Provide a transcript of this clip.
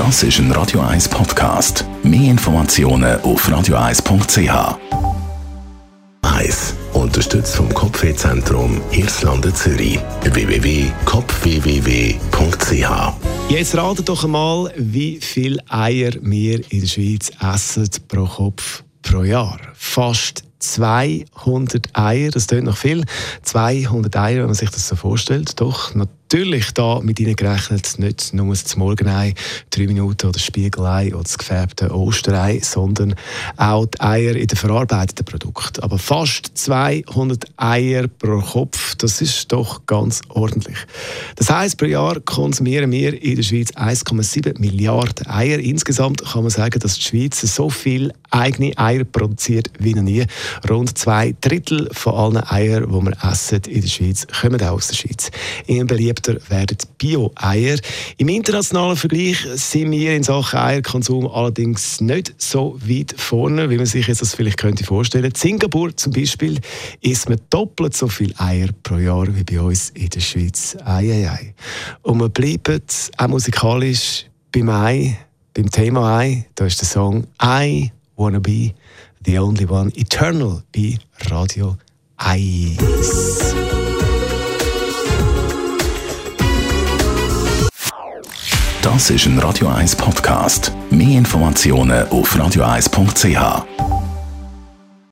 Das ist ein Radio 1 Podcast. Mehr Informationen auf radio1.ch. 1. Unterstützt vom Kopfwehzentrum Irlande Zürich. www.kopfwww.ch Jetzt ratet doch einmal, wie viel Eier wir in der Schweiz essen pro Kopf pro Jahr. Fast 200 Eier, das klingt noch viel. 200 Eier, wenn man sich das so vorstellt. Doch, natürlich da mit ihnen gerechnet, nicht nur das Morgenei, drei Minuten oder das Spiegelei oder das gefärbte Osterei, sondern auch die Eier in den verarbeiteten Produkten. Aber fast 200 Eier pro Kopf, das ist doch ganz ordentlich. Das heißt, pro Jahr konsumieren wir in der Schweiz 1,7 Milliarden Eier. Insgesamt kann man sagen, dass die Schweiz so viel eigene Eier produziert wie noch nie. Rund zwei Drittel von allen Eiern, die wir essen in der Schweiz, kommen aus der Schweiz. Immer beliebter werden Bio-Eier. Im internationalen Vergleich sind wir in Sachen Eierkonsum allerdings nicht so weit vorne, wie man sich jetzt das vielleicht könnte vorstellen. In Singapur zum Beispiel isst man doppelt so viel Eier pro Jahr wie bei uns in der Schweiz. Ei, ei, ei. Und wir bleiben auch musikalisch beim Ei, beim Thema Ei. Da ist der Song I Wanna Be The Only One Eternal bei Radio 1. Das ist ein Radio 1 Podcast. Mehr Informationen auf radio1.ch.